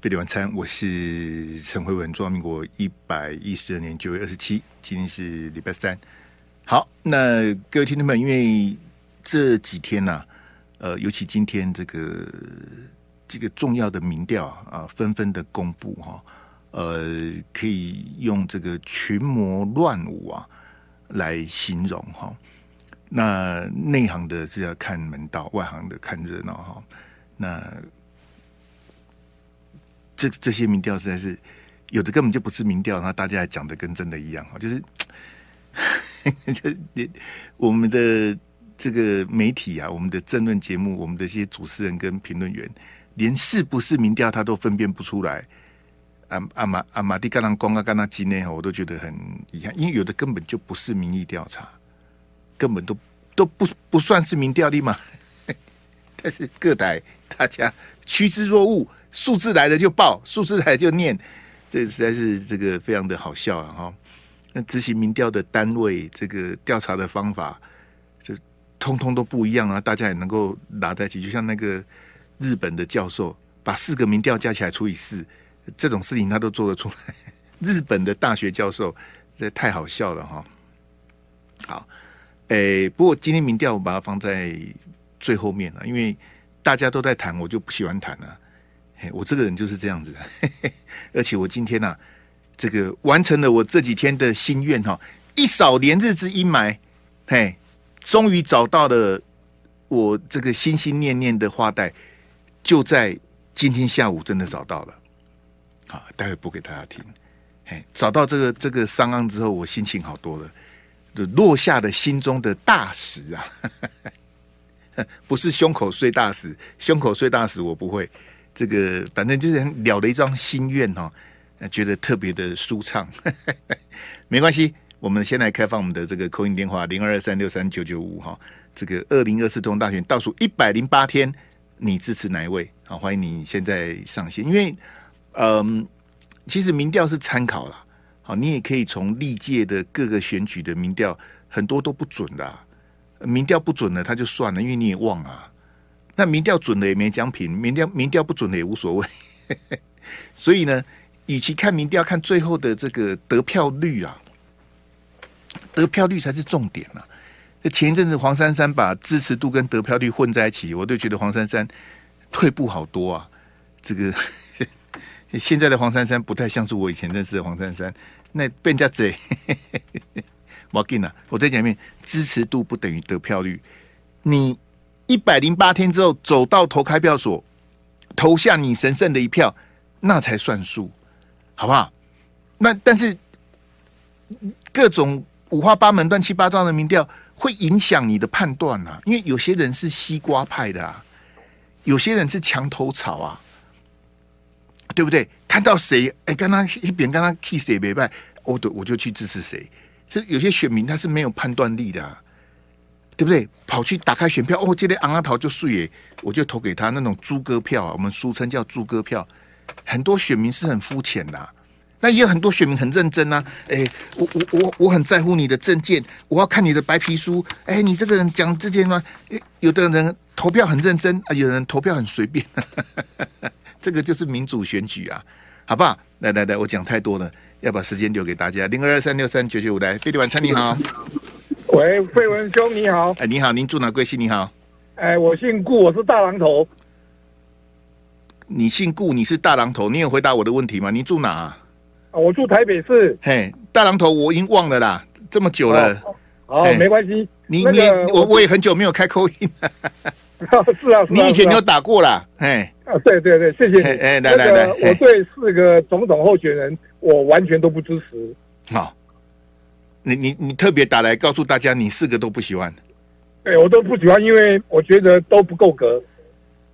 费力晚餐，我是陈慧文，中华民国一百一十二年九月二十七，今天是礼拜三。好，那各位听众们，因为这几天呢、啊，呃，尤其今天这个这个重要的民调啊，纷纷的公布哈，呃，可以用这个群魔乱舞啊来形容哈。那内行的是要看门道，外行的看热闹哈。那这这些民调实在是有的根本就不是民调，然后大家还讲的跟真的一样哈，就是 就我们的这个媒体啊，我们的政论节目，我们的一些主持人跟评论员，连是不是民调他都分辨不出来。阿阿马阿马蒂甘兰光啊甘纳基内，我都觉得很遗憾，因为有的根本就不是民意调查，根本都都不不算是民调的嘛。但是各台大家趋之若鹜。数字来了就报，数字来就念，这实在是这个非常的好笑啊！哈，那执行民调的单位，这个调查的方法，就通通都不一样啊！大家也能够拿在一起，就像那个日本的教授，把四个民调加起来除以四，这种事情他都做得出来。日本的大学教授，这太好笑了哈！好，诶，不过今天民调我把它放在最后面了，因为大家都在谈，我就不喜欢谈了。我这个人就是这样子，而且我今天呢、啊，这个完成了我这几天的心愿哈，一扫连日之阴霾，嘿，终于找到了我这个心心念念的花带，就在今天下午真的找到了，好，待会播给大家听，嘿，找到这个这个商案之后，我心情好多了，落下的心中的大石啊，不是胸口碎大石，胸口碎大石我不会。这个反正就是了了一桩心愿哈，觉得特别的舒畅。没关系，我们先来开放我们的这个 call in 电话零二二三六三九九五哈。这个二零二四总统大选倒数一百零八天，你支持哪一位？好，欢迎你现在上线。因为嗯，其实民调是参考啦，好，你也可以从历届的各个选举的民调，很多都不准的。民调不准了，他就算了，因为你也忘啊。那民调准了也没奖品，民调民调不准了也无所谓。所以呢，与其看民调，看最后的这个得票率啊，得票率才是重点啊。前一阵子黄珊珊把支持度跟得票率混在一起，我都觉得黄珊珊退步好多啊。这个 现在的黄珊珊不太像是我以前认识的黄珊珊，那被人家贼。我跟你，我再讲一遍，支持度不等于得票率，你。一百零八天之后，走到投开票所，投下你神圣的一票，那才算数，好不好？那但是各种五花八门、乱七八糟的民调会影响你的判断啊，因为有些人是西瓜派的啊，有些人是墙头草啊，对不对？看到谁哎，刚刚一边刚刚 kiss 谁没败，我就我就去支持谁。这有些选民他是没有判断力的啊。对不对？跑去打开选票哦，今天昂阿桃就碎耶，我就投给他那种猪哥票啊，我们俗称叫猪哥票。很多选民是很肤浅的，那也有很多选民很认真啊。哎，我我我我很在乎你的政见，我要看你的白皮书。哎，你这个人讲这件吗？有的人投票很认真啊，有人投票很随便。这个就是民主选举啊，好不好？来来来，我讲太多了，要把时间留给大家。零二二三六三九九五来，费力晚餐你好。喂，费文兄你好。哎，你好，您住哪贵姓？你好。哎，我姓顾，我是大榔头。你姓顾，你是大榔头，你有回答我的问题吗？你住哪？啊，我住台北市。嘿，大榔头，我已经忘了啦，这么久了。哦，没关系。你你我我也很久没有开口音了。是啊，你以前有打过啦。嘿。啊，对对对，谢谢你。哎，来来来，我对四个总统候选人，我完全都不支持。好。你你你特别打来告诉大家，你四个都不喜欢？对，我都不喜欢，因为我觉得都不够格。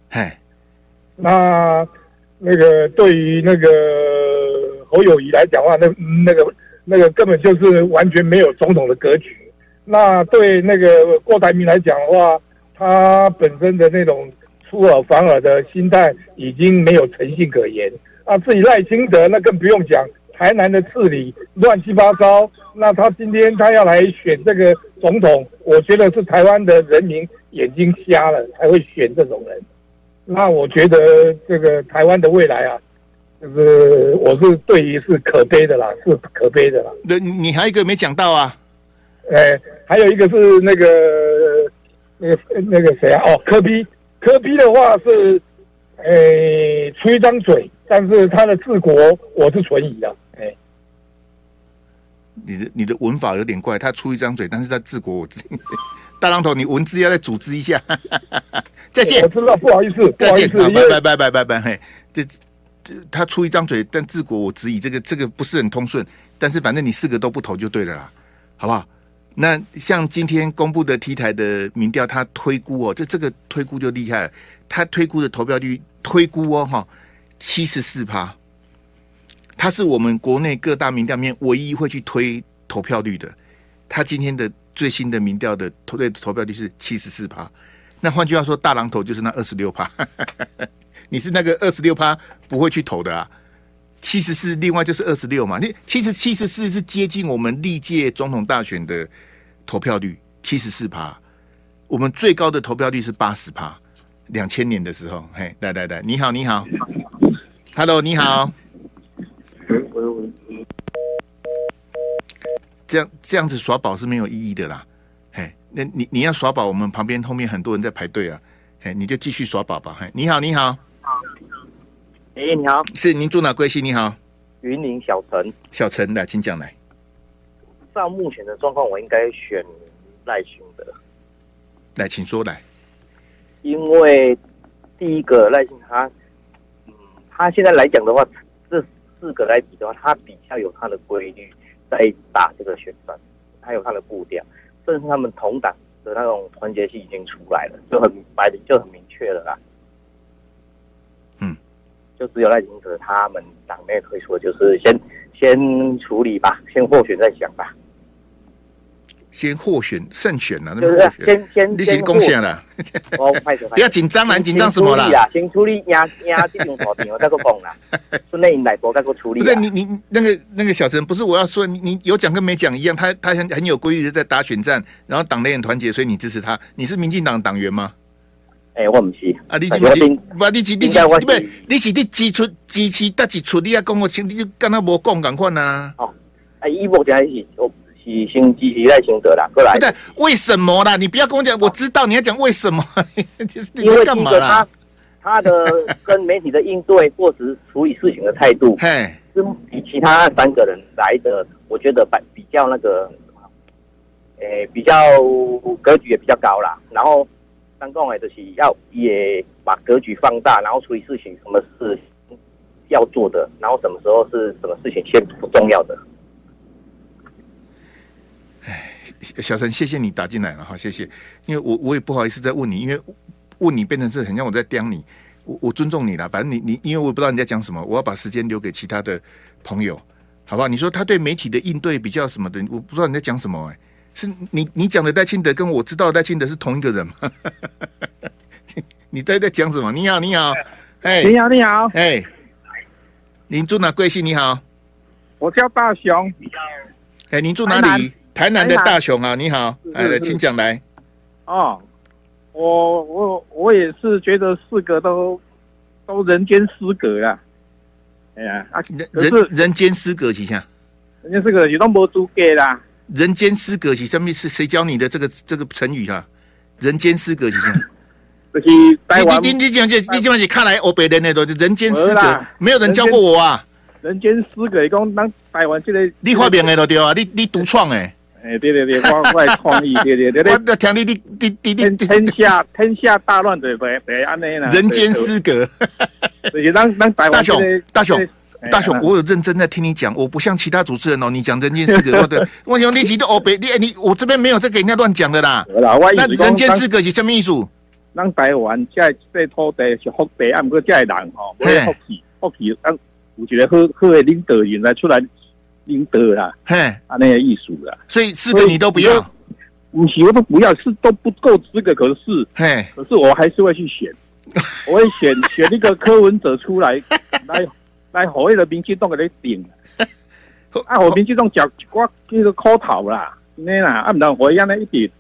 嘿，那那个对于那个侯友宜来讲的话，那那个那个根本就是完全没有总统的格局。那对那个郭台铭来讲的话，他本身的那种出尔反尔的心态已经没有诚信可言。啊，自己赖清德那更不用讲。台南的治理乱七八糟，那他今天他要来选这个总统，我觉得是台湾的人民眼睛瞎了才会选这种人。那我觉得这个台湾的未来啊，就是我是对于是可悲的啦，是可悲的啦。那你还有一个没讲到啊？哎，还有一个是那个那个那个谁啊？哦，科比，科比的话是，哎，出一张嘴，但是他的治国我是存疑的。哎，你的你的文法有点怪，他出一张嘴，但是他治国我自己。大浪头，你文字要再组织一下。再见，我知道，不好意思，再见，拜拜拜拜拜拜。嘿，这这他出一张嘴，但治国我质疑，这个这个不是很通顺。但是反正你四个都不投就对了啦，好不好？那像今天公布的 T 台的民调，他推估哦，这这个推估就厉害了。他推估的投票率推估哦，哈，七十四趴。他是我们国内各大民调面唯一会去推投票率的。他今天的。最新的民调的投对投票率是七十四趴，那换句话说，大狼头就是那二十六趴。你是那个二十六趴不会去投的啊？七十四，另外就是二十六嘛。你其实七十四是接近我们历届总统大选的投票率，七十四趴。我们最高的投票率是八十趴，两千年的时候。嘿，来来来，你好，你好，Hello，你好。这样这样子耍宝是没有意义的啦，嘿，那你你要耍宝，我们旁边后面很多人在排队啊，嘿，你就继续耍宝吧，嘿，你好，你好，哎，你好，是您住哪贵姓？你好，云林小陈，小陈来，请讲来。照目前的状况，我应该选赖清德。来，请说来。因为第一个赖清他，嗯，他现在来讲的话，这四个来比的话，他比较有他的规律。在打这个旋转，还有他的步调，甚至他们同党的那种团结性已经出来了，就很白的，就很明确了啦。嗯，就只有赖清德他们党内会说，就是先先处理吧，先获选再想吧。先获选胜选了，就是先先你先贡献了。哦，不要紧张啦，紧张什么啦？先处理压压这种草坪，我再过讲啦。是内应来博再过处理。不是你你那个那个小陈，不是我要说你你有讲跟没讲一样，他他很很有规律的在打选战，然后党内很团结，所以你支持他。你是民进党党员吗？哎，我不是啊，你是不是？不，你是你是不是？你是你支出支持得几出？你要跟我请，你就跟他无讲赶快呐。哦，哎，一目前是。以心积极在心得啦，过来。不对，为什么啦？你不要跟我讲，我知道你要讲为什么。因为干嘛啦？他的 跟媒体的应对或者是处理事情的态度，嘿，是比其他三个人来的，我觉得比比较那个，诶，比较格局也比较高啦。然后三个人就是要也把格局放大，然后处理事情，什么事要做的，然后什么时候是什么事情先不重要的。小陈，谢谢你打进来了哈，谢谢。因为我我也不好意思再问你，因为问你变成是很像我在刁你。我我尊重你啦，反正你你因为我不知道你在讲什么，我要把时间留给其他的朋友，好不好？你说他对媒体的应对比较什么的，我不知道你在讲什么哎、欸，是你你讲的戴清德跟我知道戴清德是同一个人吗？你在在讲什么？你好，你好，哎，你好，你好，哎，您住哪贵姓？你好，我叫大雄。哎，您住哪里？台南的大雄啊，你好，哎，请讲来。哦，我我我也是觉得四个都都人间失格啊。哎呀，啊，人人间失格几下？人间失格你都没资格啦。人间失格是什么意思？谁教你的这个这个成语啊？人间失格几下？就是台湾，你你你讲这，你讲这看来我北人那都人间失格，没有人教过我啊。人间失格，讲当台湾这个你发明的都对啊，你你独创诶。哎，对对对，我我创意，对对对对。我听你你你你天天下天下大乱的别别安尼啦。人间失格。大雄大雄大雄，我有认真在听你讲，我不像其他主持人哦，你讲人间失格，我的我讲你几个欧北，你你我这边没有在给人家乱讲的啦。那人间失格是什么意思？咱台湾这这土地是福地，啊，不过这人吼，没福气，福气，咱有一个好好的领导人来出来。应得啦，嘿，啊，那个艺术啦，所以四个你都不要，五十我都不要，是都不够资格，可是，嘿，可是我还是会去选，我会选选一个柯文哲出来，来来所谓的民进党给你顶，啊，我民进党讲我这个口头啦，那啦，啊，不然我一样的一点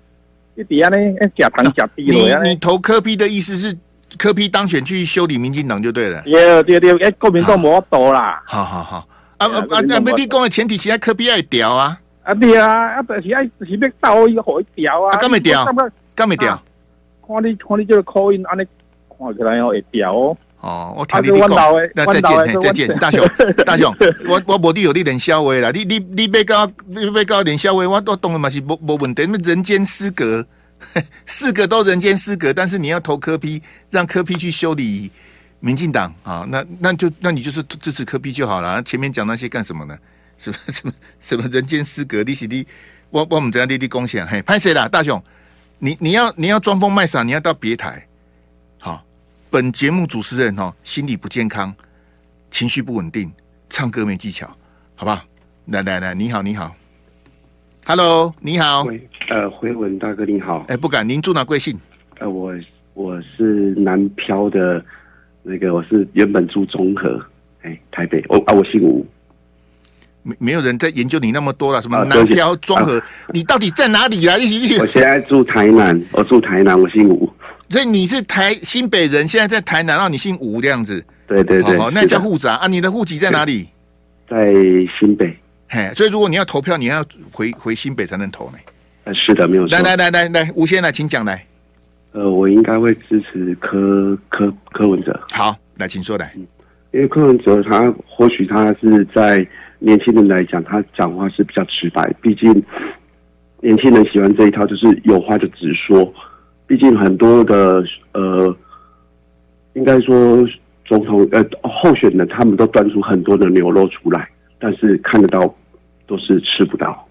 一点呢，假糖假币。你你投柯批的意思是柯批当选去修理民进党就对了。对对对，哎，国民党没多啦。好好好，啊啊啊！那你讲的前提，是爱科比爱调啊。啊对啊，啊但是爱是要到一个好调啊。干没调？干没调？看你看你这个口音，安尼看起来会调哦。哦，我听你讲，那再见，再见，大雄，大雄，我我无你有你连肖话啦，你你你别搞，你别搞连肖话，我都懂了嘛是无无问题，那人间失格，四个都人间失格，但是你要投科比让科比去修理民进党啊，那那就那你就是支持科比就好了，前面讲那些干什么呢？什么什么什么人间失格？你是你，我我们怎样滴滴贡献？嘿，拍谁啦，大雄，你你要你要装疯卖傻，你要到别台。好本节目主持人哦，心理不健康，情绪不稳定，唱歌没技巧，好不好？来来来，你好，你好，Hello，你好，喂，呃，回文大哥你好，哎、欸，不敢，您住哪贵姓？呃，我我是南漂的，那个我是原本住中和，哎、欸，台北，我啊，我姓吴，没没有人在研究你那么多了，什么南漂中和，啊、你到底在哪里啊？一起一起，我现在住台南，我住台南，我姓吴。所以你是台新北人，现在在台南，然后你姓吴这样子。对对对，好，那叫户杂啊。你的户籍在哪里？在新北。嘿，所以如果你要投票，你要回回新北才能投呢。呃，是的，没有错。来来来来来，吴先来，请讲来。呃，我应该会支持柯柯柯文哲。好，来，请说来。因为柯文哲他或许他是在年轻人来讲，他讲话是比较直白，毕竟年轻人喜欢这一套，就是有话就直说。毕竟很多的呃，应该说总统呃候选人，他们都端出很多的牛肉出来，但是看得到都是吃不到。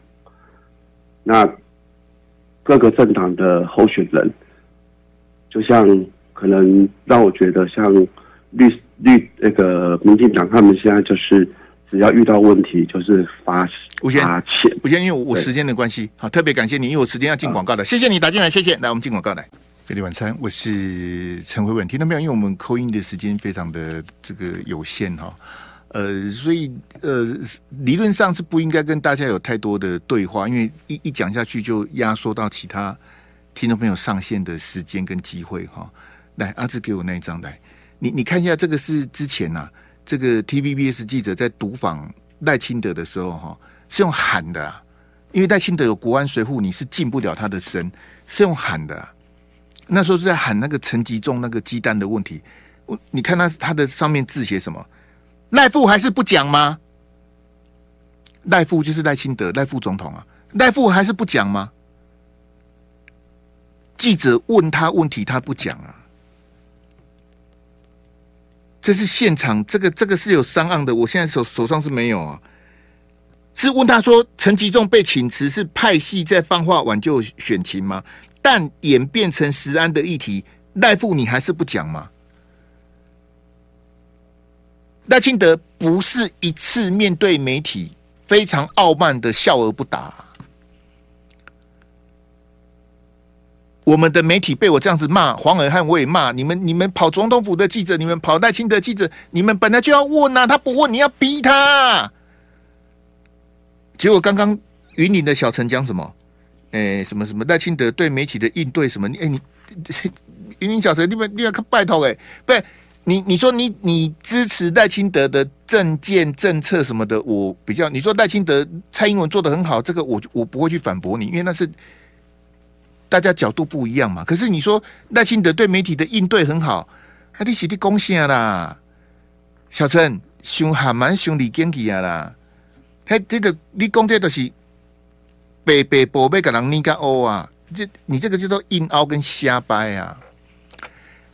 那各个政党的候选人，就像可能让我觉得像律律那个民进党，他们现在就是。只要遇到问题，就是发发钱。吴先，因为我时间的关系，好，特别感谢你，因为我时间要进广告的。谢谢你打进来，谢谢。来，我们进广告来。这里晚餐，我是陈慧文。听到没有？因为我们扣音的时间非常的这个有限哈，呃，所以呃，理论上是不应该跟大家有太多的对话，因为一一讲下去就压缩到其他听众朋友上线的时间跟机会哈。来，阿志给我那一张来，你你看一下，这个是之前呐、啊。这个 TVBS 记者在读访赖清德的时候，哈，是用喊的，啊因为赖清德有国安随护，你是进不了他的身，是用喊的。那时候是在喊那个陈吉仲那个鸡蛋的问题。我你看他他的上面字写什么？赖副还是不讲吗？赖副就是赖清德，赖副总统啊，赖副还是不讲吗？记者问他问题，他不讲啊。这是现场，这个这个是有上岸的，我现在手手上是没有啊。是问他说，陈吉仲被请辞是派系在放话挽救选情吗？但演变成石安的议题，赖副你还是不讲吗？赖清德不是一次面对媒体非常傲慢的笑而不答。我们的媒体被我这样子骂，黄尔汉我也骂你们。你们跑总统府的记者，你们跑赖清德记者，你们本来就要问呐、啊，他不问，你要逼他。结果刚刚云林的小陈讲什么？哎，什么什么赖清德对媒体的应对什么？哎，你 云林小陈，你们你要拜托哎，不是你你说你你支持赖清德的政见政策什么的，我比较你说赖清德蔡英文做的很好，这个我我不会去反驳你，因为那是。大家角度不一样嘛，可是你说赖清德对媒体的应对很好，还得是的贡献啦。小陈，凶悍蛮凶李经济啊啦，嘿，这个你讲这都是白白宝贝给人你个欧啊，这你这个叫做硬凹跟瞎掰啊。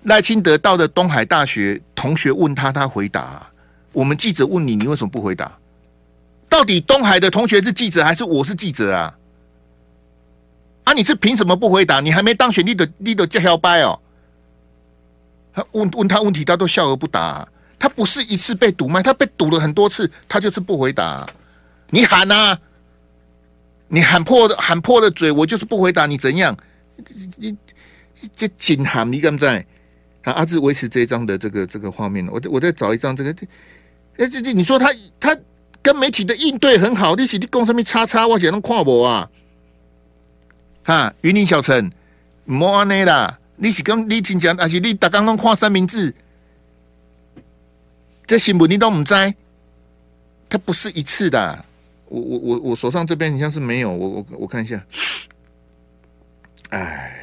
赖清德到了东海大学，同学问他，他回答。我们记者问你，你为什么不回答？到底东海的同学是记者还是我是记者啊？啊！你是凭什么不回答？你还没当选，你的你的叫嚣掰哦。他问问他问题，他都笑而不答啊。他不是一次被堵麦，他被堵了很多次，他就是不回答啊。你喊啊！你喊破的喊破了嘴，我就是不回答你怎样？你这紧喊，你敢不在？啊！阿志维持这一张的这个这个画面，我我再找一张这个。哎，这这你说他他跟媒体的应对很好，你是你讲什么叉叉，我写能看我啊？哈，云林小陈，莫安内啦，你是讲你亲讲，还是你大刚刚看三明治？这新闻你都唔知，它不是一次的。我我我我手上这边好像是没有，我我我看一下。哎，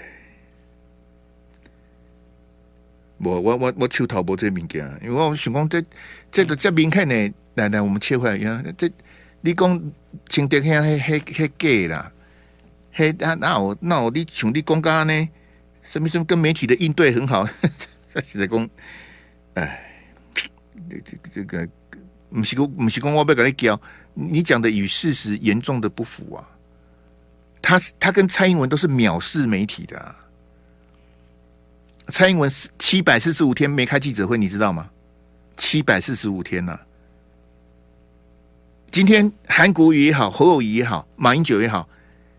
我我我我手头无这物件，因为我想讲这这个这明显呢，来来，我们切回来呀。这你讲清德乡迄迄迄假啦，迄那那我那我你兄弟公干呢？什么什么跟媒体的应对很好，是在讲，哎，这个这个，不是讲不是讲我要跟你讲，你讲的与事实严重的不符啊！他他跟蔡英文都是藐视媒体的，啊，蔡英文七百四十五天没开记者会，你知道吗？七百四十五天呐，啊！今天韩国瑜也好，侯友谊也好，马英九也好，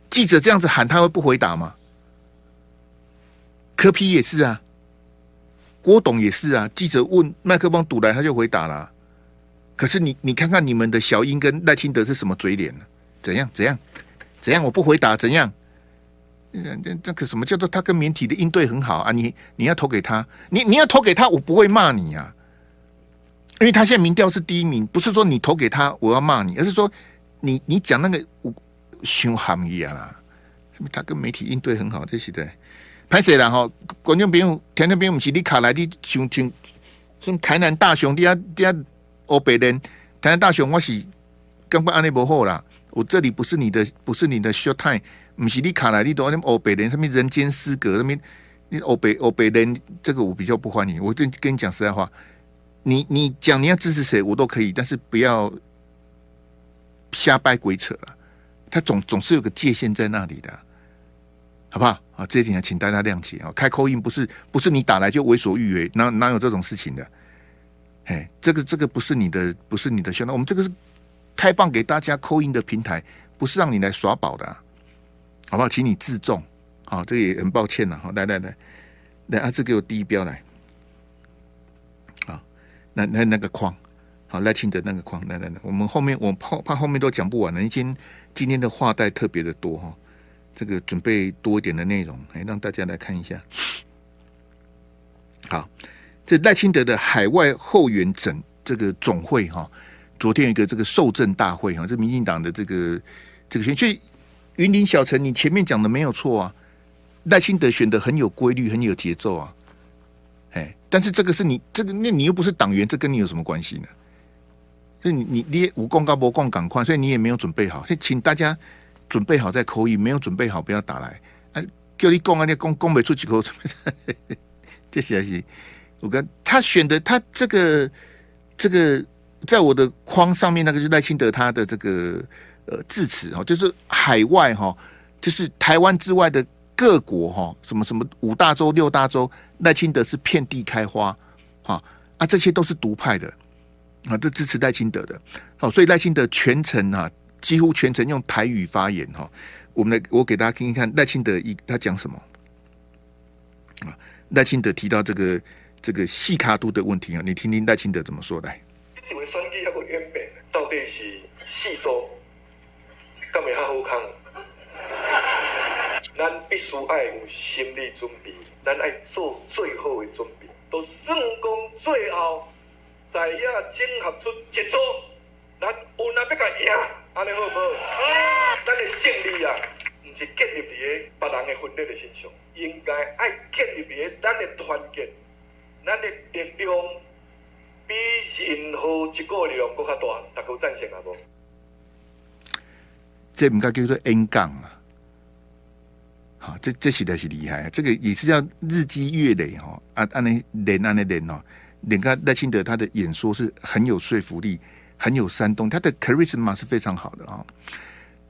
记者这样子喊，他会不回答吗？柯 P 也是啊，郭董也是啊。记者问麦克风堵来，他就回答了。可是你你看看你们的小英跟赖清德是什么嘴脸呢？怎样怎样怎样？我不回答怎样？这这个什么叫做他跟媒体的应对很好啊？你你要投给他，你你要投给他，我不会骂你啊，因为他现在民调是第一名，不是说你投给他我要骂你，而是说你你讲那个我凶悍一样啦。什么他跟媒体应对很好，这是的。拍谁了哈？观众朋友，听众朋友，不是你卡来的像像像台南大雄，底下底下欧北人，台南大雄，我是根本安尼不好啦。我这里不是你的，不是你的 show time，不是你卡来的都欧北人，上面人间失格，上面你欧北欧北人，这个我比较不欢迎。我跟跟你讲实在话，你你讲你要支持谁，我都可以，但是不要瞎掰鬼扯了。他总总是有个界限在那里的。好不好？啊，这一点请大家谅解啊！开扣印不是不是你打来就为所欲为，哪哪有这种事情的？哎，这个这个不是你的，不是你的兄弟，我们这个是开放给大家扣印的平台，不是让你来耍宝的，好不好？请你自重啊！这个也很抱歉了，好，来来来来，阿志给我第一标来，好，那那那个框，好赖清德那个框，来来来，我们后面我怕怕后面都讲不完了，今天今天的话带特别的多哈。这个准备多一点的内容，来让大家来看一下。好，这赖清德的海外后援整这个总会哈，昨天一个这个受赠大会哈，这民进党的这个这个选，举云林小城，你前面讲的没有错啊，赖清德选的很有规律，很有节奏啊，哎，但是这个是你这个，那你又不是党员，这跟你有什么关系呢？所以你你你无功高博共赶快，所以你也没有准备好，所以请大家。准备好再扣一，没有准备好不要打来。啊，叫你讲啊，你讲讲没出几口。这些是，我跟他选的，他这个这个，在我的框上面那个是赖清德他的这个呃致辞哈，就是海外哈，就是台湾之外的各国哈，什么什么五大洲六大洲，赖清德是遍地开花哈啊，这些都是独派的啊，这支持赖清德的。好，所以赖清德全程啊。几乎全程用台语发言哈，我们来我给大家听听看赖清德一他讲什么啊？赖清德提到这个这个细卡度的问题啊，你听听赖清德怎么说来。因为选举还不完备，到底是细州，干没好好康？咱必须爱有心理准备，咱爱做最好的准备，都算讲最后在遐整合出一组，咱有哪要甲赢？安尼好不好？咱的胜利啊，毋是建立伫个别人的分裂的身上，应该爱建立伫个咱的团结，咱的力量比任何一个力量更加大，大家赞成啊无？这毋该叫做 N 杠啊！好，这这实在是厉害啊！这个也是叫日积月累哈，啊，安尼练安尼练哦，你看赖清德他的演说是很有说服力。很有煽动，他的 charisma 是非常好的啊！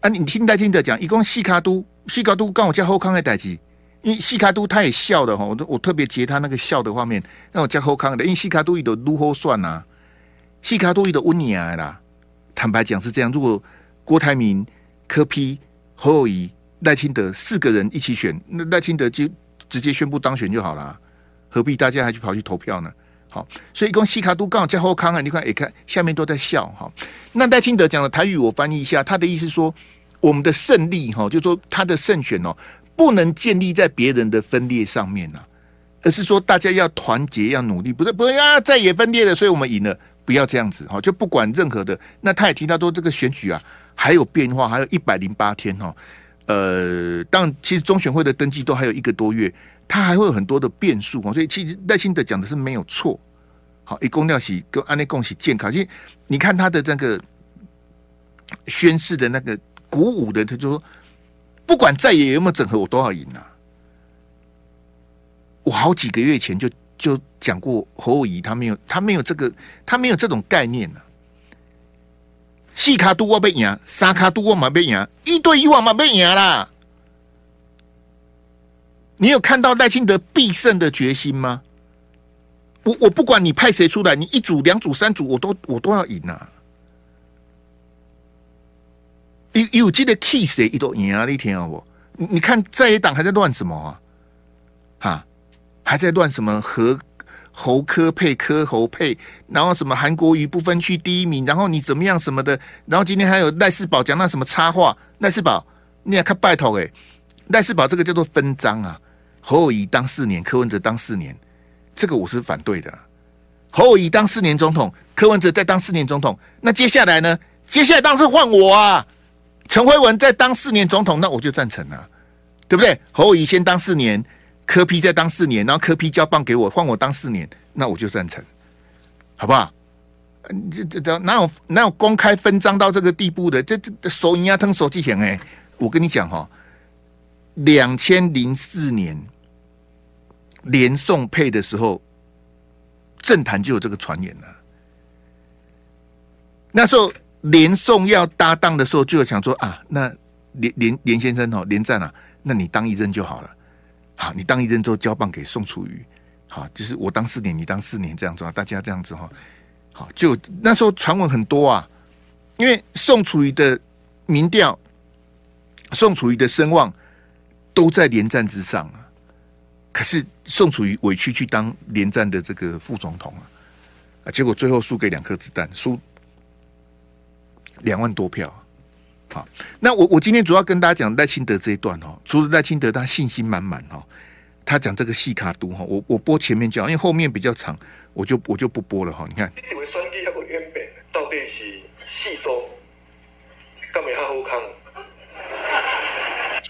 啊，你听赖清德讲，一共西卡都西卡都刚我叫后康的代志，因为西卡都他也笑的哈，我我特别截他那个笑的画面，让我叫后康的，因为西卡都伊都如何算呐？西卡都伊都温尼亚啦。坦白讲是这样，如果郭台铭、柯 P、侯友宜、赖清德四个人一起选，那赖清德就直接宣布当选就好了，何必大家还去跑去投票呢？好，所以讲西卡都刚好在后康啊，你看，也看下面都在笑哈。那赖清德讲的台语，我翻译一下，他的意思说，我们的胜利哈，就说他的胜选哦，不能建立在别人的分裂上面呐。而是说大家要团结，要努力，不是不是啊，在也分裂的，所以我们赢了，不要这样子哈，就不管任何的。那他也提到说，这个选举啊，还有变化，还有一百零八天哈。呃，当然，其实中选会的登记都还有一个多月，他还会有很多的变数哦。所以，其实耐心的讲的是没有错。好，一公料喜跟安内共喜健康，因为你看他的那个宣誓的那个鼓舞的，他就说，不管在野有没有整合，我都要赢啊。我好几个月前就就讲过，侯友宜他没有他没有这个他没有这种概念呢、啊。四卡都我被赢，三卡都我嘛被赢，一对一我嘛被赢啦。你有看到赖清德必胜的决心吗？我我不管你派谁出来，你一组、两组、三组，我都我都要赢啊！有有记得 key 谁一都赢啊？那天啊，我你看在野党还在乱什么啊？哈？还在乱什么和侯科配柯侯配，然后什么韩国瑜不分区第一名，然后你怎么样什么的，然后今天还有赖世宝讲那什么插话，赖世宝你也看拜托诶，赖世宝这个叫做分赃啊，侯友宜当四年，柯文哲当四年，这个我是反对的。侯友宜当四年总统，柯文哲再当四年总统，那接下来呢？接下来当是换我啊，陈辉文再当四年总统，那我就赞成了，对不对？侯友宜先当四年。柯 P 再当四年，然后柯 P 交棒给我，换我当四年，那我就赞成，好不好？这这这哪有哪有公开分赃到这个地步的？这这手银啊，吞手机钱哎！我跟你讲哈、哦，两千零四年连宋配的时候，政坛就有这个传言了。那时候连宋要搭档的时候，就有想说啊，那连连连先生哦，连战啊，那你当一任就好了。好，你当一任之后交棒给宋楚瑜，好，就是我当四年，你当四年这样子啊，大家这样子哈，好，就那时候传闻很多啊，因为宋楚瑜的民调，宋楚瑜的声望都在连战之上啊，可是宋楚瑜委屈去当连战的这个副总统啊，啊，结果最后输给两颗子弹，输两万多票。好，那我我今天主要跟大家讲赖清德这一段哦，除了赖清德他信心满满哦，他讲这个细卡都哈，我我播前面讲，因为后面比较长，我就我就不播了哈。你看，你们选举那个原本到底是细州，干没好康？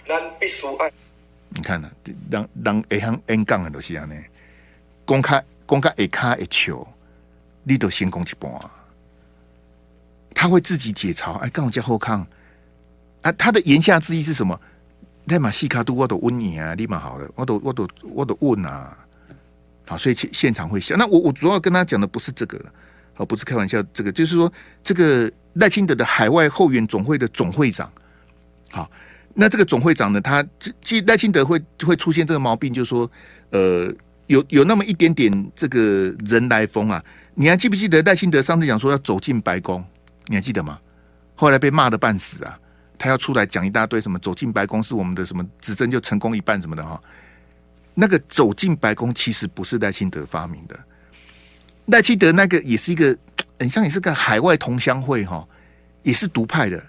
咱必须爱。你看呢，让让一行 N 杠的都是这样呢，公开公开一卡一球，你都先攻一半，他会自己解嘲，哎，干我叫后康。啊，他的言下之意是什么？那马西卡都我都问你啊，立马好了，我都我都我都问啊，好，所以现现场会笑。那我我主要跟他讲的不是这个，好，不是开玩笑，这个就是说，这个赖清德的海外后援总会的总会长，好，那这个总会长呢，他其实赖清德会会出现这个毛病，就是说，呃，有有那么一点点这个人来疯啊。你还记不记得赖清德上次讲说要走进白宫？你还记得吗？后来被骂的半死啊。他要出来讲一大堆什么走进白宫是我们的什么执政就成功一半什么的哈，那个走进白宫其实不是赖清德发明的，赖清德那个也是一个很像也是个海外同乡会哈，也是独派的，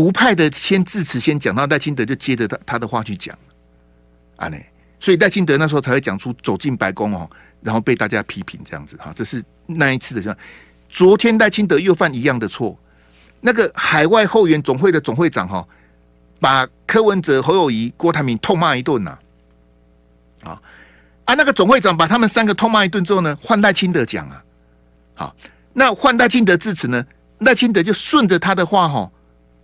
独派的先致辞先讲，到赖清德就接着他他的话去讲，啊呢，所以赖清德那时候才会讲出走进白宫哦，然后被大家批评这样子哈，这是那一次的，像昨天赖清德又犯一样的错。那个海外后援总会的总会长哈，把柯文哲、侯友宜、郭台铭痛骂一顿呐，啊啊！那个总会长把他们三个痛骂一顿之后呢，换赖清德讲啊，好，那换赖清德致辞呢，赖清德就顺着他的话哈，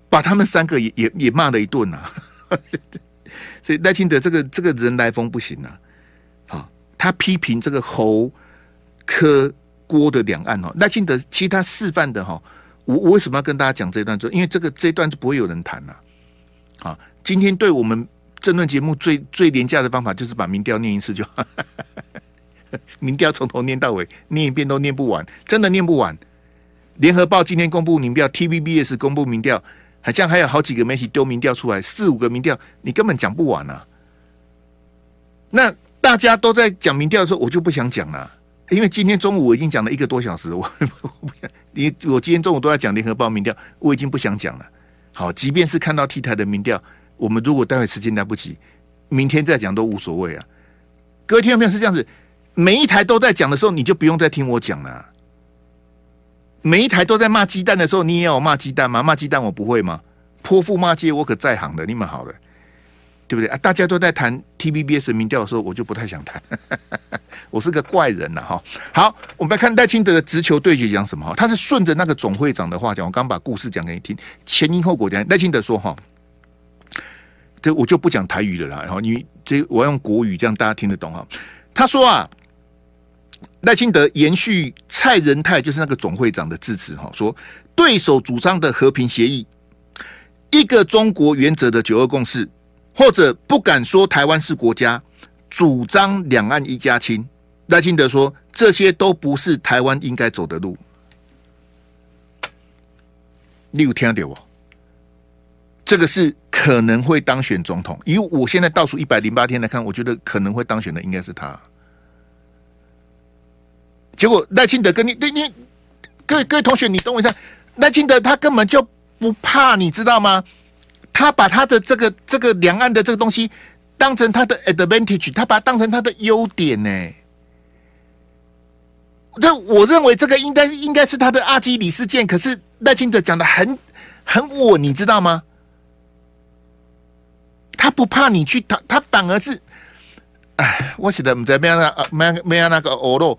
把他们三个也也也骂了一顿呐，所以赖清德这个这个人来疯不行呐，好，他批评这个侯柯郭的两岸哦，赖清德其他示范的哈。我我为什么要跟大家讲这段？就因为这个这一段就不会有人谈了。啊，今天对我们政论节目最最廉价的方法就是把民调念一次就好，民调从头念到尾，念一遍都念不完，真的念不完。联合报今天公布民调，TVBS 公布民调，好像还有好几个媒体丢民调出来，四五个民调，你根本讲不完啊。那大家都在讲民调的时候，我就不想讲了。因为今天中午我已经讲了一个多小时，我 我你我今天中午都在讲联合报民调，我已经不想讲了。好，即便是看到 T 台的民调，我们如果待会时间来不及，明天再讲都无所谓啊。各位听众朋友是这样子，每一台都在讲的时候，你就不用再听我讲了。每一台都在骂鸡蛋的时候，你也要骂鸡蛋吗？骂鸡蛋我不会吗？泼妇骂街我可在行的，你们好了。对不对啊？大家都在谈 TVBS 民调的时候，我就不太想谈。我是个怪人了，哈。好，我们来看赖清德的直球对决讲什么？哈，他是顺着那个总会长的话讲。我刚把故事讲给你听，前因后果讲。赖清德说：“哈，这我就不讲台语了啦。然后你这我用国语，这样大家听得懂哈。”他说啊，赖清德延续蔡仁泰就是那个总会长的致辞，哈，说对手主张的和平协议，一个中国原则的九二共识。或者不敢说台湾是国家，主张两岸一家亲。赖清德说，这些都不是台湾应该走的路。你有听到我？这个是可能会当选总统，以我现在倒数一百零八天来看，我觉得可能会当选的应该是他。结果赖清德跟你对你各位各位同学，你等我一下，赖清德他根本就不怕，你知道吗？他把他的这个这个两岸的这个东西当成他的 advantage，他把它当成他的优点呢。这我认为这个应该应该是他的阿基里斯腱。可是赖清德讲的很很稳，你知道吗？他不怕你去他，他反而是，哎，我写的在没有那没有没那个欧罗，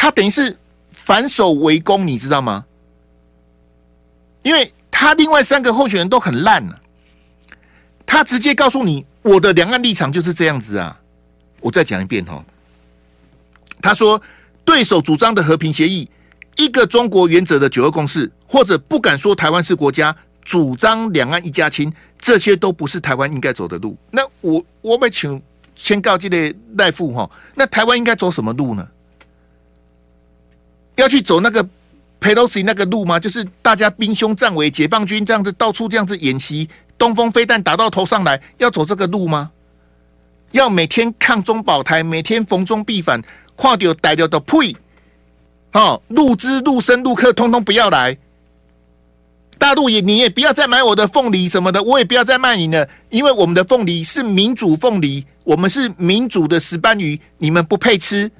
他等于是反手为攻，你知道吗？因为他另外三个候选人都很烂了。他直接告诉你，我的两岸立场就是这样子啊！我再讲一遍哈。他说，对手主张的和平协议，一个中国原则的九二共识，或者不敢说台湾是国家，主张两岸一家亲，这些都不是台湾应该走的路。那我我们请先告诫的赖副哈，那台湾应该走什么路呢？要去走那个佩洛西那个路吗？就是大家兵凶战危，解放军这样子到处这样子演习。东风飞弹打到头上来，要走这个路吗？要每天抗中保台，每天逢中必反，跨掉逮掉的呸！哦，陆资、陆生、陆客，通通不要来。大陆也，你也不要再买我的凤梨什么的，我也不要再卖你了，因为我们的凤梨是民主凤梨，我们是民主的石斑鱼，你们不配吃。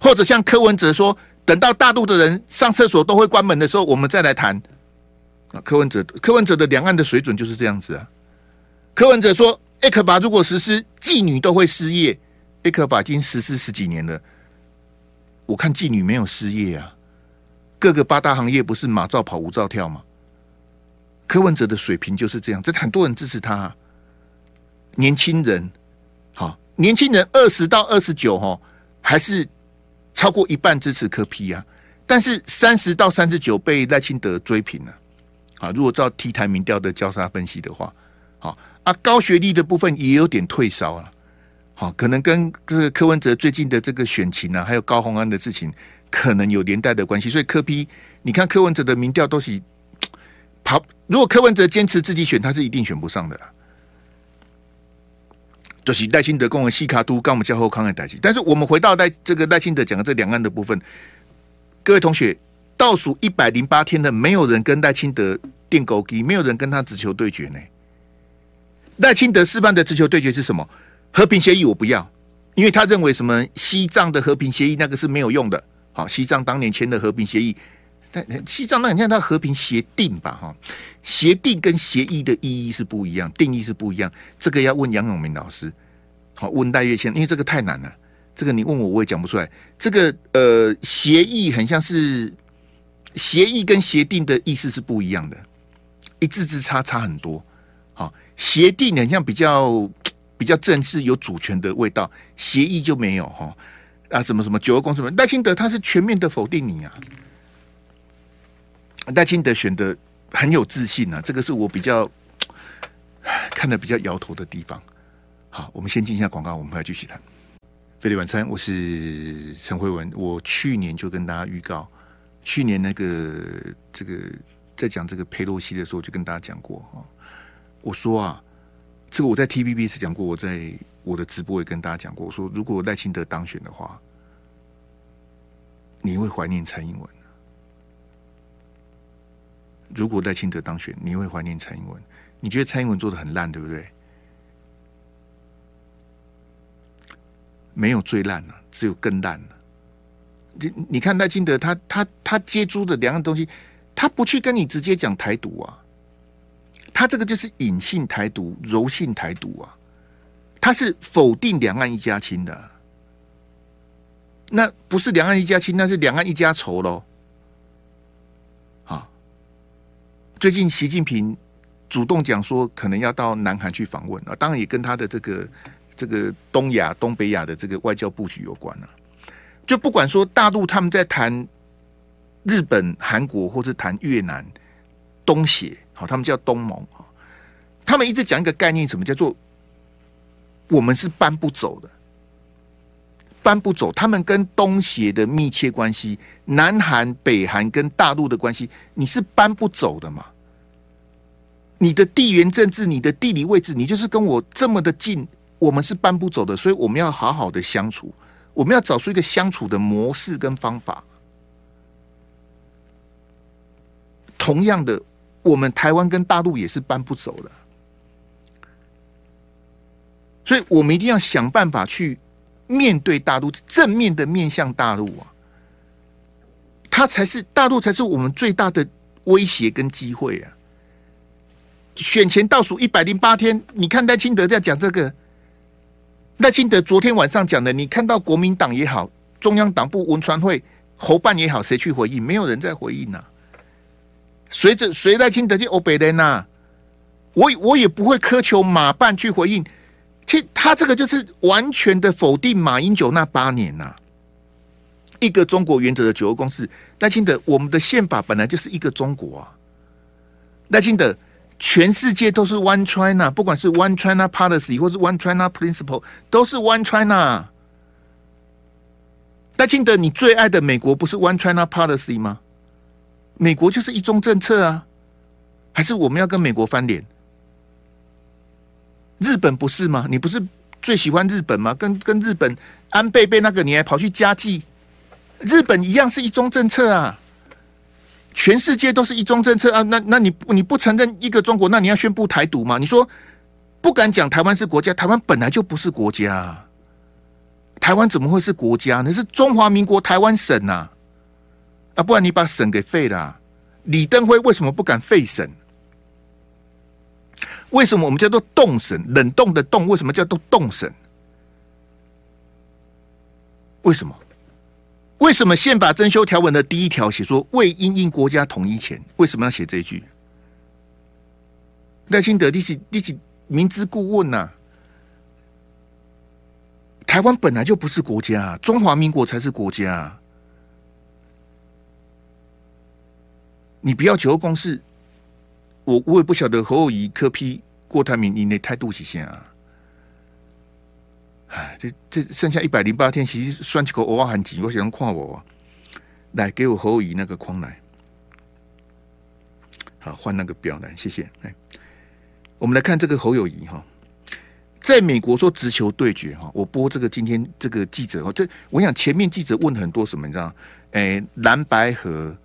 或者像柯文哲说，等到大陆的人上厕所都会关门的时候，我们再来谈。啊，柯文哲，柯文哲的两岸的水准就是这样子啊。柯文哲说，艾克巴如果实施，妓女都会失业。艾克巴已经实施十几年了，我看妓女没有失业啊。各个八大行业不是马照跑，舞照跳吗？柯文哲的水平就是这样，这很多人支持他。年轻人，好，年轻人二十到二十九哈，还是超过一半支持柯 P 啊。但是三十到三十九被赖清德追平了。啊，如果照 T 台民调的交叉分析的话，好啊，高学历的部分也有点退烧了。好，可能跟这个柯文哲最近的这个选情啊，还有高虹安的事情，可能有连带的关系。所以柯 P，你看柯文哲的民调都是跑。如果柯文哲坚持自己选，他是一定选不上的啦。就是赖清德跟我西卡都跟我们交后康的代志。但是我们回到赖这个赖清德讲的这两岸的部分，各位同学。倒数一百零八天的，没有人跟赖清德垫高低，没有人跟他直球对决呢。赖清德示范的直球对决是什么？和平协议我不要，因为他认为什么西藏的和平协议那个是没有用的。好，西藏当年签的和平协议，西藏那很像它和平协定吧？哈，协定跟协议的意义是不一样，定义是不一样。这个要问杨永明老师，好，问戴月谦，因为这个太难了。这个你问我我也讲不出来。这个呃，协议很像是。协议跟协定的意思是不一样的，一字之差差很多。好，协定很像比较比较正式有主权的味道，协议就没有哈啊什么什么九二共识什么赖清德他是全面的否定你啊，赖清德选的很有自信啊，这个是我比较 看的比较摇头的地方。好，我们先进一下广告，我们回来继续谈。飞利晚餐，我是陈慧文，我去年就跟大家预告。去年那个这个在讲这个佩洛西的时候，就跟大家讲过哈，我说啊，这个我在 TVB 是讲过，我在我的直播也跟大家讲过，我说如果赖清德当选的话，你会怀念蔡英文。如果赖清德当选，你会怀念蔡英文。你觉得蔡英文做得很烂，对不对？没有最烂了，只有更烂了。你你看赖清德他他他接触的两样东西，他不去跟你直接讲台独啊，他这个就是隐性台独、柔性台独啊，他是否定两岸一家亲的，那不是两岸一家亲，那是两岸一家仇喽。啊，最近习近平主动讲说，可能要到南韩去访问啊，当然也跟他的这个这个东亚、东北亚的这个外交布局有关了。就不管说大陆他们在谈日本、韩国，或者谈越南、东协，好，他们叫东盟啊。他们一直讲一个概念，什么叫做我们是搬不走的，搬不走。他们跟东协的密切关系，南韩、北韩跟大陆的关系，你是搬不走的嘛？你的地缘政治，你的地理位置，你就是跟我这么的近，我们是搬不走的，所以我们要好好的相处。我们要找出一个相处的模式跟方法。同样的，我们台湾跟大陆也是搬不走的，所以我们一定要想办法去面对大陆，正面的面向大陆啊，它才是大陆才是我们最大的威胁跟机会啊！选前倒数一百零八天，你看赖清德在讲这个。赖清德昨天晚上讲的，你看到国民党也好，中央党部文传会侯办也好，谁去回应？没有人在回应呐、啊。随着随赖清德去欧北人呐，我我也不会苛求马办去回应。其实他这个就是完全的否定马英九那八年呐、啊，一个中国原则的九二共识。赖清德，我们的宪法本来就是一个中国啊。赖清德。全世界都是 One China，不管是 One China Policy 或是 One China Principle，都是 One China。赖清德，你最爱的美国不是 One China Policy 吗？美国就是一中政策啊，还是我们要跟美国翻脸？日本不是吗？你不是最喜欢日本吗？跟跟日本安倍被那个，你还跑去加计？日本一样是一中政策啊。全世界都是一中政策啊，那那你你不承认一个中国，那你要宣布台独吗？你说不敢讲台湾是国家，台湾本来就不是国家，台湾怎么会是国家呢？是中华民国台湾省呐，啊，不然你把省给废了，李登辉为什么不敢废省？为什么我们叫做冻省？冷冻的冻，为什么叫做冻省？为什么？为什么宪法增修条文的第一条写说为因应国家统一前，为什么要写这一句？赖清德，你是你是明知故问呐、啊？台湾本来就不是国家，中华民国才是国家。你不要九二共识，我我也不晓得侯友谊、柯批、郭台铭，你那态度是啥啊？哎，这这剩下一百零八天，其实算起个偶尔很急，我想看我来给我侯友谊那个框来，好换那个表来，谢谢。哎，我们来看这个侯友谊哈，在美国说直球对决哈，我播这个今天这个记者哦，这我想前面记者问很多什么，你知道？哎，蓝白河，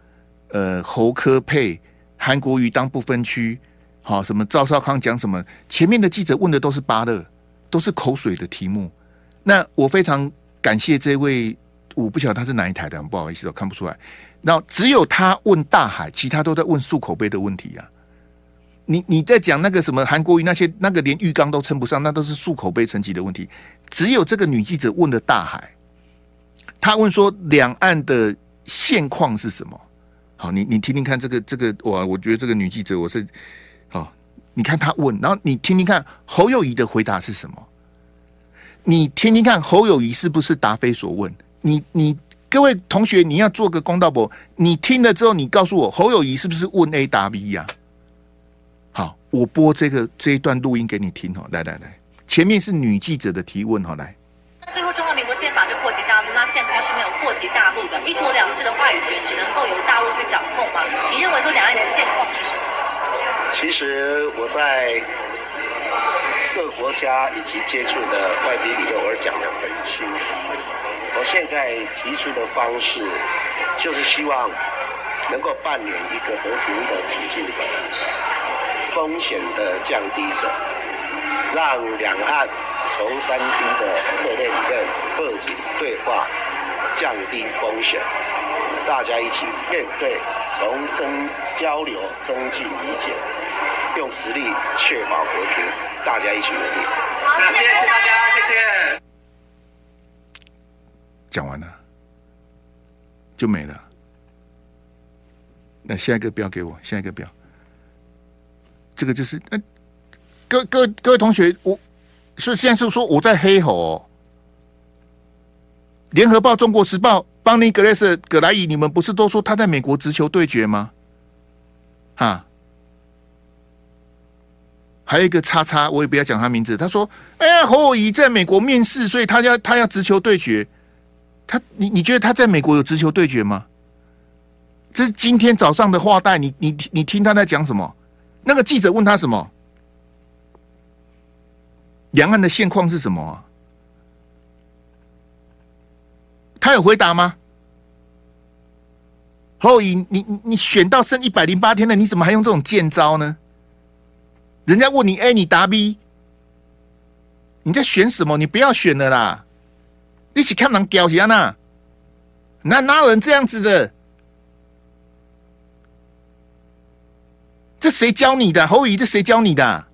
呃，侯科佩，韩国瑜当不分区，好什么？赵少康讲什么？前面的记者问的都是芭乐。都是口水的题目，那我非常感谢这位，我不晓得他是哪一台的，不好意思，我看不出来。然后只有他问大海，其他都在问漱口杯的问题啊。你你在讲那个什么韩国瑜那些那个连浴缸都称不上，那都是漱口杯层级的问题。只有这个女记者问的大海，她问说两岸的现况是什么？好，你你听听看这个这个哇，我觉得这个女记者我是好。你看她问，然后你听听看侯友谊的回答是什么？你听听看侯友谊是不是答非所问？你你各位同学，你要做个公道伯，你听了之后，你告诉我侯友谊是不是问 A 答 B 呀？好，我播这个这一段录音给你听哦。来来来，前面是女记者的提问哈，来。一国两制的话语权只能够由大陆去掌控吗？你认为说两岸的现况是什么？其实我在各国家以及接触的外宾里头，我讲得很清楚。我现在提出的方式，就是希望能够扮演一个和平的促进者，风险的降低者，让两岸从三 D 的策略里面获取对话，降低风险，大家一起面对，从增交流增进理解，用实力确保和平，大家一起努力。好，谢谢大家，谢谢。讲完了，就没了。那下一个标给我，下一个标。这个就是，呃，各各各位同学，我是现在是说我在黑吼、哦。联合报、中国时报、邦尼格雷斯、葛莱伊，你们不是都说他在美国直球对决吗？哈，还有一个叉叉，我也不要讲他名字。他说：“哎呀，侯友宜在美国面试，所以他要他要直球对决。他，你你觉得他在美国有直球对决吗？这是今天早上的话带，你你你听他在讲什么？”那个记者问他什么？两岸的现况是什么？他有回答吗？侯友宜，你你选到剩一百零八天了，你怎么还用这种贱招呢？人家问你 A，你答 B，你在选什么？你不要选了啦！一起看人屌起啊！那哪有人这样子的？这谁教你的？侯友宜，这谁教你的？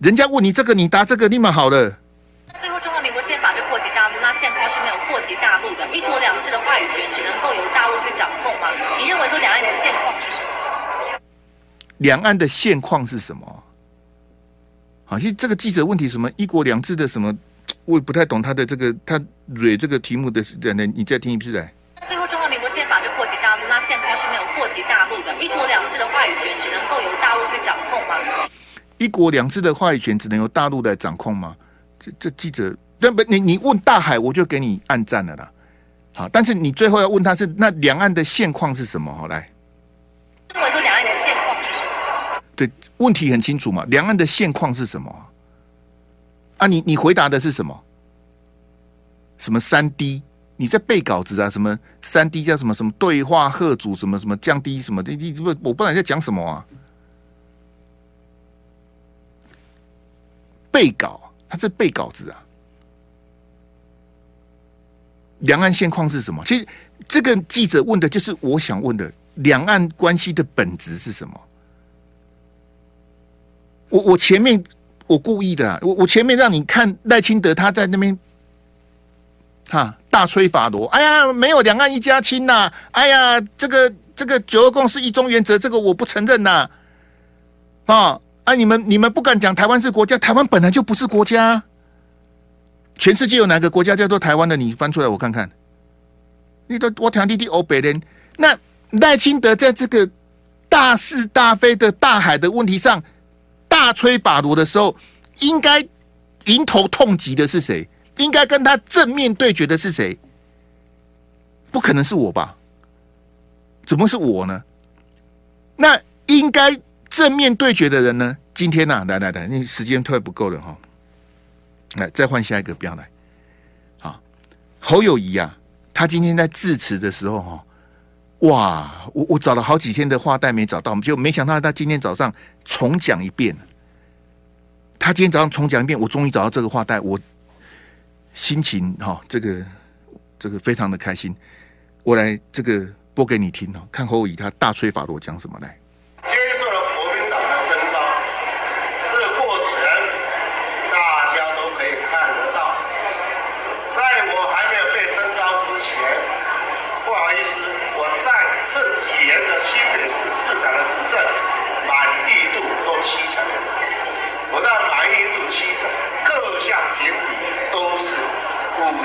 人家问你这个，你答这个，立马好了。两岸的现况是什么？好，其实这个记者问题什么一国两制的什么，我也不太懂他的这个他蕊这个题目的，等你再听一次来。一国两制的话语权只能够由大陆去掌控吗？一国两制的话语权只能由大陆来掌控吗？这这记者，那不你你问大海，我就给你按赞了啦。好，但是你最后要问他是那两岸的现况是什么？好来，对，问题很清楚嘛，两岸的现况是什么？啊，你你回答的是什么？什么三 D？你在背稿子啊？什么三 D 叫什么什么对话吓阻什么什么降低什么的？你不我不知道你在讲什么啊？背稿，他在背稿子啊。两岸现况是什么？其实这个记者问的就是我想问的，两岸关系的本质是什么？我我前面我故意的，我我前面让你看赖清德他在那边。哈，大吹法罗，哎呀，没有两岸一家亲呐！哎呀，这个这个九二共识一中原则，这个我不承认呐！啊，啊，你们你们不敢讲台湾是国家，台湾本来就不是国家。全世界有哪个国家叫做台湾的？你翻出来我看看。你都我讲弟弟欧北人，那赖清德在这个大是大非的大海的问题上大吹法罗的时候，应该迎头痛击的是谁？应该跟他正面对决的是谁？不可能是我吧？怎么是我呢？那应该正面对决的人呢？今天呢、啊？来来来，你时间太不够了哈！来，再换下一个标来。好，侯友宜啊，他今天在致辞的时候哈，哇，我我找了好几天的话带没找到，就没想到他今天早上重讲一遍。他今天早上重讲一遍，我终于找到这个话带我。心情哈，这个这个非常的开心，我来这个播给你听哦，看侯友宜他大吹法罗讲什么来。接受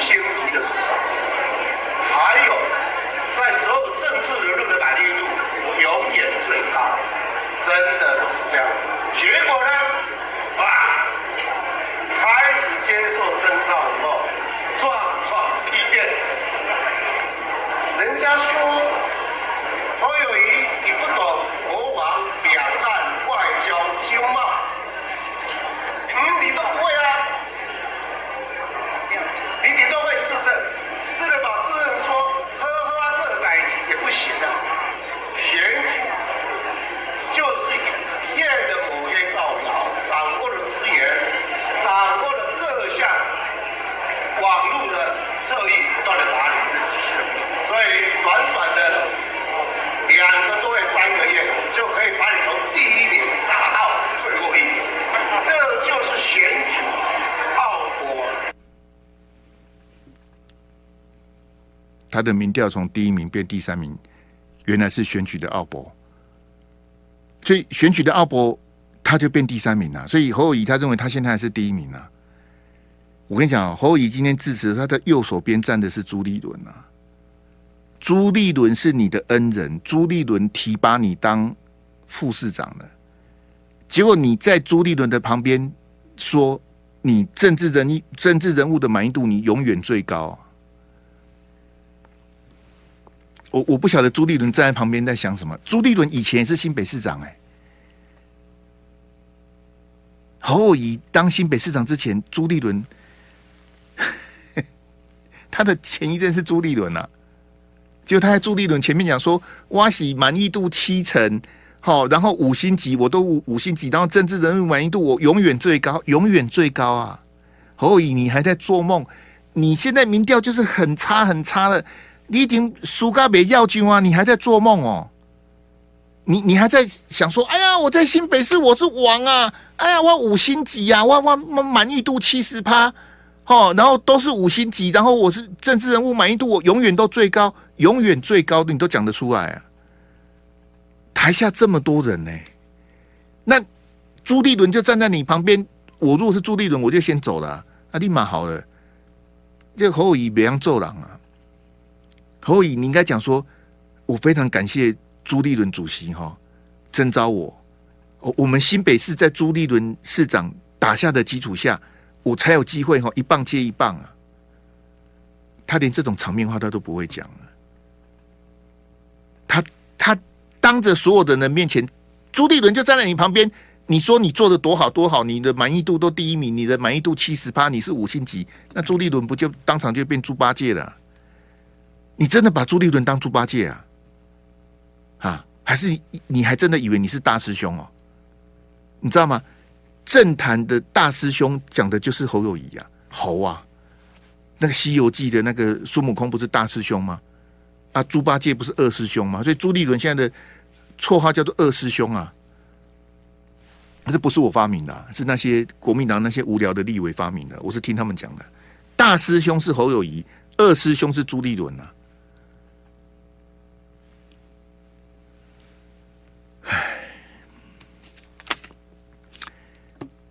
星级的市场，还有在所有政治人物的满意度永远最高，真的都是这样子。结果呢，哇，开始接受征召以后，状况批变。人家说侯友谊你不懂国防、两岸、外交、经贸，他的民调从第一名变第三名，原来是选举的奥博，所以选举的奥博他就变第三名了。所以侯友宜他认为他现在还是第一名啊。我跟你讲，侯友宜今天支持他的右手边站的是朱立伦啊。朱立伦是你的恩人，朱立伦提拔你当副市长的，结果你在朱立伦的旁边说你政治人政治人物的满意度你永远最高。我我不晓得朱立伦站在旁边在想什么。朱立伦以前也是新北市长哎、侯友宜当新北市长之前，朱立伦 他的前一任是朱立伦啊。就他在朱立伦前面讲说，挖喜满意度七成，好，然后五星级我都五五星级，然后政治人物满意度我永远最高，永远最高啊！侯友宜，你还在做梦？你现在民调就是很差很差了，你已经输咖别要紧啊！你还在做梦哦？你你还在想说，哎呀，我在新北市我是王啊！哎呀，我五星级呀、啊，我我满意度七十趴。哦，然后都是五星级，然后我是政治人物满意度，我永远都最高，永远最高的，你都讲得出来啊！台下这么多人呢，那朱立伦就站在你旁边，我如果是朱立伦，我就先走了啊，立马好了。这侯友宜别让做人啊，侯友宜你应该讲说，我非常感谢朱立伦主席哈，征召我，我我们新北市在朱立伦市长打下的基础下。我才有机会哈，一棒接一棒啊！他连这种场面话他都不会讲了。他他当着所有的人面前，朱立伦就站在你旁边，你说你做的多好多好，你的满意度都第一名，你的满意度七十八，你是五星级，那朱立伦不就当场就变猪八戒了？你真的把朱立伦当猪八戒啊？啊？还是你还真的以为你是大师兄哦？你知道吗？政坛的大师兄讲的就是侯友谊呀，侯啊，那个《西游记》的那个孙悟空不是大师兄吗？啊，猪八戒不是二师兄吗？所以朱立伦现在的绰号叫做二师兄啊，这不是我发明的，是那些国民党那些无聊的立委发明的，我是听他们讲的。大师兄是侯友谊，二师兄是朱立伦啊。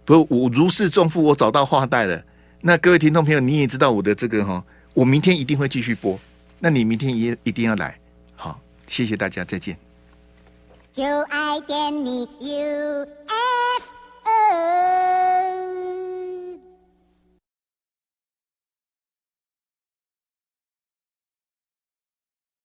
不，我如释重负，我找到话带了。那各位听众朋友，你也知道我的这个哈，我明天一定会继续播。那你明天也一定要来。好，谢谢大家，再见。就爱点你 UFO